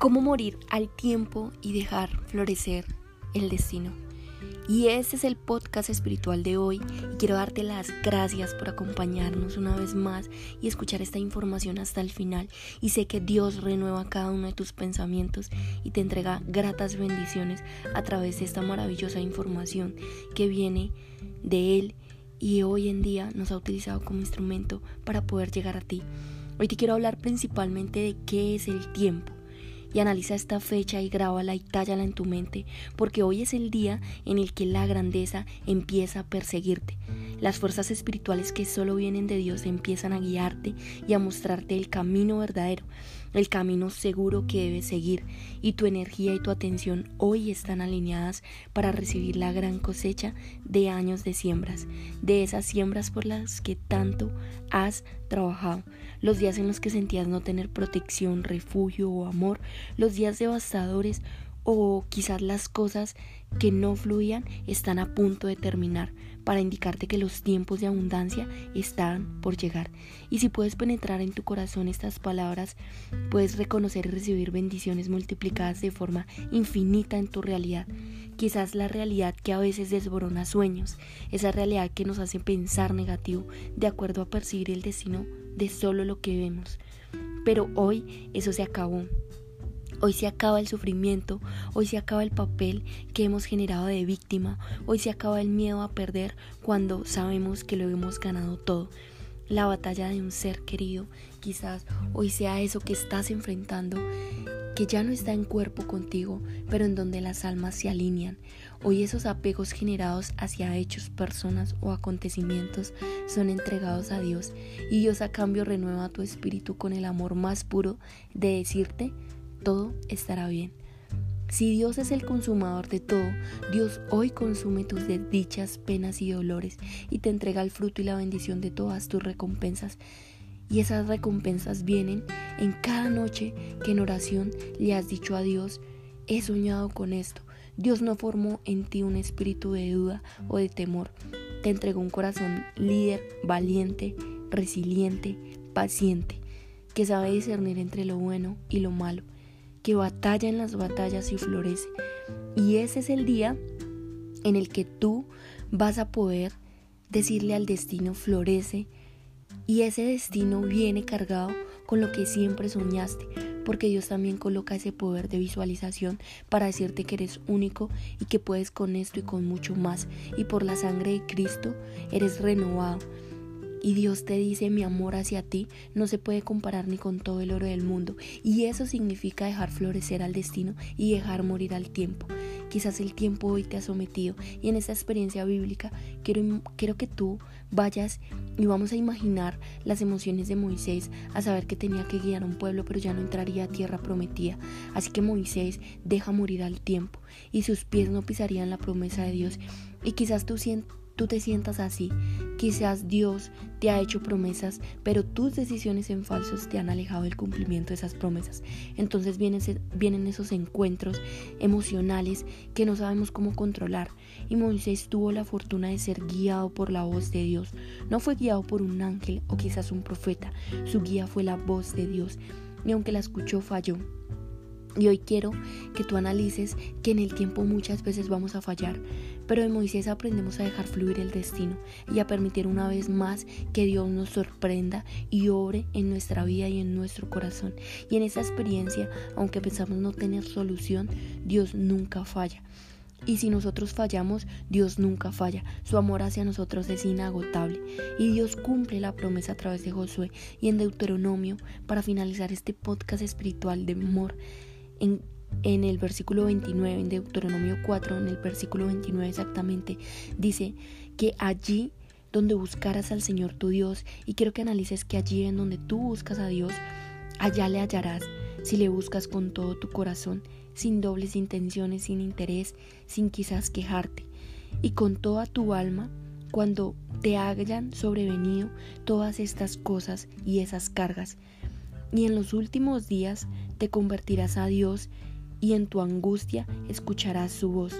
cómo morir al tiempo y dejar florecer el destino. Y ese es el podcast espiritual de hoy y quiero darte las gracias por acompañarnos una vez más y escuchar esta información hasta el final. Y sé que Dios renueva cada uno de tus pensamientos y te entrega gratas bendiciones a través de esta maravillosa información que viene de Él y hoy en día nos ha utilizado como instrumento para poder llegar a ti. Hoy te quiero hablar principalmente de qué es el tiempo y analiza esta fecha y grábala y tállala en tu mente, porque hoy es el día en el que la grandeza empieza a perseguirte. Las fuerzas espirituales que solo vienen de Dios empiezan a guiarte y a mostrarte el camino verdadero, el camino seguro que debes seguir, y tu energía y tu atención hoy están alineadas para recibir la gran cosecha de años de siembras, de esas siembras por las que tanto has trabajado, los días en los que sentías no tener protección, refugio o amor, los días devastadores o quizás las cosas que no fluían están a punto de terminar para indicarte que los tiempos de abundancia están por llegar. Y si puedes penetrar en tu corazón estas palabras, puedes reconocer y recibir bendiciones multiplicadas de forma infinita en tu realidad. Quizás la realidad que a veces desborona sueños, esa realidad que nos hace pensar negativo de acuerdo a percibir el destino de solo lo que vemos. Pero hoy eso se acabó. Hoy se acaba el sufrimiento, hoy se acaba el papel que hemos generado de víctima, hoy se acaba el miedo a perder cuando sabemos que lo hemos ganado todo. La batalla de un ser querido, quizás hoy sea eso que estás enfrentando, que ya no está en cuerpo contigo, pero en donde las almas se alinean. Hoy esos apegos generados hacia hechos, personas o acontecimientos son entregados a Dios y Dios a cambio renueva tu espíritu con el amor más puro de decirte, todo estará bien. Si Dios es el consumador de todo, Dios hoy consume tus desdichas, penas y dolores y te entrega el fruto y la bendición de todas tus recompensas. Y esas recompensas vienen en cada noche que en oración le has dicho a Dios, he soñado con esto. Dios no formó en ti un espíritu de duda o de temor. Te entregó un corazón líder, valiente, resiliente, paciente, que sabe discernir entre lo bueno y lo malo que batalla en las batallas y florece. Y ese es el día en el que tú vas a poder decirle al destino florece y ese destino viene cargado con lo que siempre soñaste, porque Dios también coloca ese poder de visualización para decirte que eres único y que puedes con esto y con mucho más. Y por la sangre de Cristo eres renovado y Dios te dice mi amor hacia ti no se puede comparar ni con todo el oro del mundo y eso significa dejar florecer al destino y dejar morir al tiempo. Quizás el tiempo hoy te ha sometido y en esta experiencia bíblica quiero, quiero que tú vayas y vamos a imaginar las emociones de Moisés a saber que tenía que guiar a un pueblo pero ya no entraría a tierra prometida. Así que Moisés deja morir al tiempo y sus pies no pisarían la promesa de Dios. Y quizás tú tú te sientas así. Quizás Dios te ha hecho promesas, pero tus decisiones en falsos te han alejado del cumplimiento de esas promesas. Entonces vienen, vienen esos encuentros emocionales que no sabemos cómo controlar. Y Moisés tuvo la fortuna de ser guiado por la voz de Dios. No fue guiado por un ángel o quizás un profeta. Su guía fue la voz de Dios. Y aunque la escuchó, falló. Y hoy quiero que tú analices que en el tiempo muchas veces vamos a fallar, pero de Moisés aprendemos a dejar fluir el destino y a permitir una vez más que Dios nos sorprenda y obre en nuestra vida y en nuestro corazón. Y en esa experiencia, aunque pensamos no tener solución, Dios nunca falla. Y si nosotros fallamos, Dios nunca falla. Su amor hacia nosotros es inagotable. Y Dios cumple la promesa a través de Josué y en Deuteronomio para finalizar este podcast espiritual de amor en, el versículo 29, en Deuteronomio 4, en el versículo 29 exactamente, dice que allí donde buscaras al Señor tu Dios, y quiero que analices que allí en donde tú buscas a Dios, allá le hallarás, si le buscas con todo tu corazón, sin dobles intenciones, sin interés, sin quizás quejarte, y con toda tu alma, cuando te hayan sobrevenido todas estas cosas y esas cargas. Y en los últimos días te convertirás a Dios y en tu angustia escucharás su voz.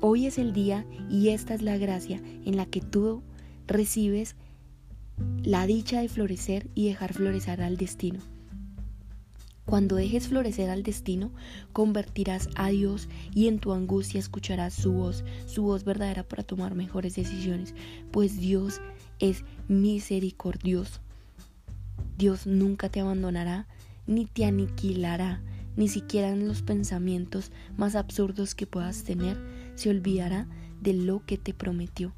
Hoy es el día y esta es la gracia en la que tú recibes la dicha de florecer y dejar florecer al destino. Cuando dejes florecer al destino, convertirás a Dios y en tu angustia escucharás su voz, su voz verdadera para tomar mejores decisiones, pues Dios es misericordioso. Dios nunca te abandonará ni te aniquilará, ni siquiera en los pensamientos más absurdos que puedas tener, se olvidará de lo que te prometió.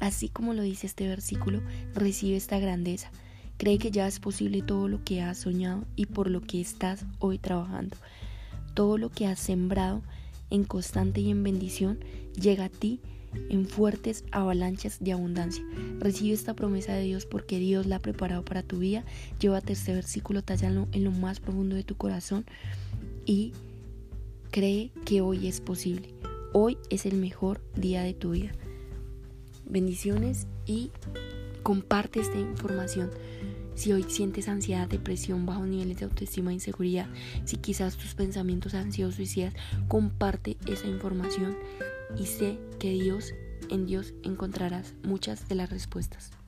Así como lo dice este versículo, recibe esta grandeza. Cree que ya es posible todo lo que has soñado y por lo que estás hoy trabajando. Todo lo que has sembrado en constante y en bendición llega a ti en fuertes avalanchas de abundancia. Recibe esta promesa de Dios porque Dios la ha preparado para tu vida. Llévate este versículo, tallalo en lo más profundo de tu corazón y cree que hoy es posible. Hoy es el mejor día de tu vida. Bendiciones y comparte esta información. Si hoy sientes ansiedad, depresión, bajos niveles de autoestima e inseguridad, si quizás tus pensamientos han sido suicidas, comparte esa información y sé que Dios, en Dios encontrarás muchas de las respuestas.